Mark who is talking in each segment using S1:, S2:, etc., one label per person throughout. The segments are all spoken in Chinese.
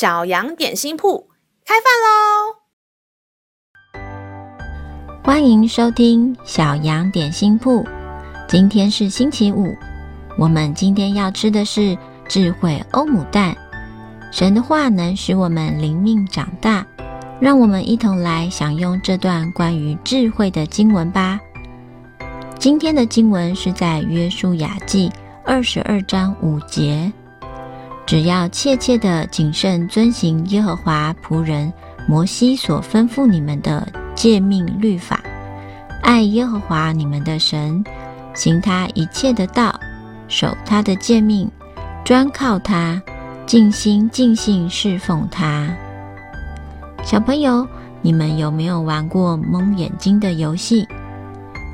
S1: 小羊点心铺开饭喽！
S2: 欢迎收听小羊点心铺。今天是星期五，我们今天要吃的是智慧欧姆蛋。神的话能使我们灵命长大，让我们一同来享用这段关于智慧的经文吧。今天的经文是在约书亚记二十二章五节。只要切切的谨慎遵行耶和华仆人摩西所吩咐你们的诫命律法，爱耶和华你们的神，行他一切的道，守他的诫命，专靠他，尽心尽性侍奉他。小朋友，你们有没有玩过蒙眼睛的游戏？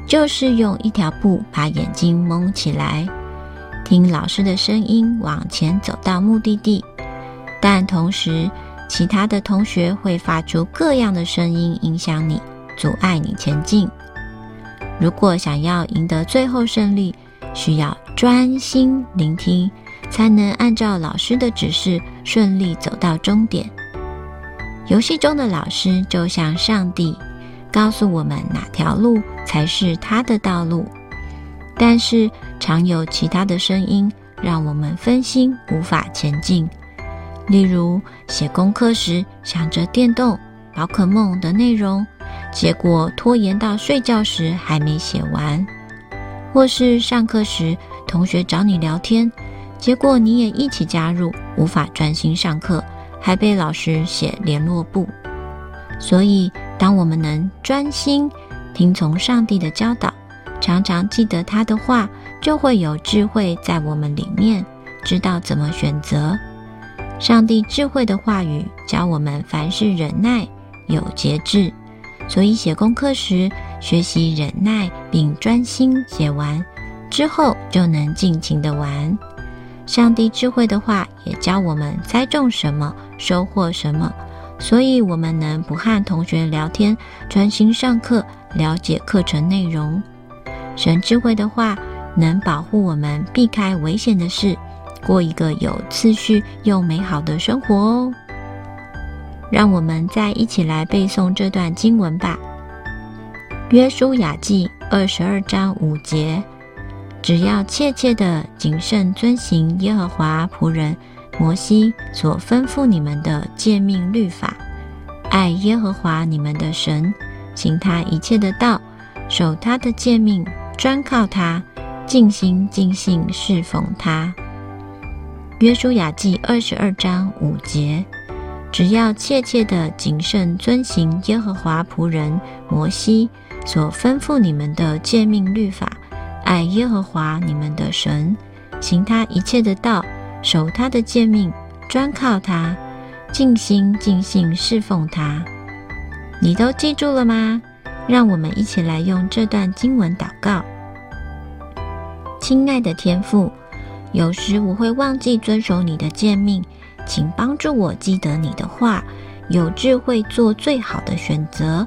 S2: 就是用一条布把眼睛蒙起来。听老师的声音往前走到目的地，但同时其他的同学会发出各样的声音影响你，阻碍你前进。如果想要赢得最后胜利，需要专心聆听，才能按照老师的指示顺利走到终点。游戏中的老师就像上帝，告诉我们哪条路才是他的道路。但是常有其他的声音让我们分心，无法前进。例如写功课时想着电动、宝可梦的内容，结果拖延到睡觉时还没写完；或是上课时同学找你聊天，结果你也一起加入，无法专心上课，还被老师写联络簿。所以，当我们能专心听从上帝的教导，常常记得他的话，就会有智慧在我们里面，知道怎么选择。上帝智慧的话语教我们凡事忍耐，有节制。所以写功课时，学习忍耐并专心写完之后，就能尽情的玩。上帝智慧的话也教我们栽种什么，收获什么。所以我们能不和同学聊天，专心上课，了解课程内容。神智慧的话能保护我们避开危险的事，过一个有次序又美好的生活哦。让我们再一起来背诵这段经文吧。约书亚记二十二章五节：只要切切的谨慎遵行耶和华仆人摩西所吩咐你们的诫命律法，爱耶和华你们的神，行他一切的道，守他的诫命。专靠他，尽心尽性侍奉他。约书亚记二十二章五节：只要切切的谨慎遵行耶和华仆人摩西所吩咐你们的诫命律法，爱耶和华你们的神，行他一切的道，守他的诫命，专靠他，尽心尽性侍奉他。你都记住了吗？让我们一起来用这段经文祷告。亲爱的天父，有时我会忘记遵守你的诫命，请帮助我记得你的话，有智慧做最好的选择，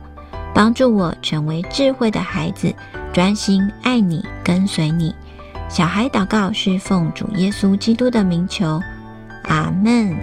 S2: 帮助我成为智慧的孩子，专心爱你，跟随你。小孩祷告是奉主耶稣基督的名求，阿门。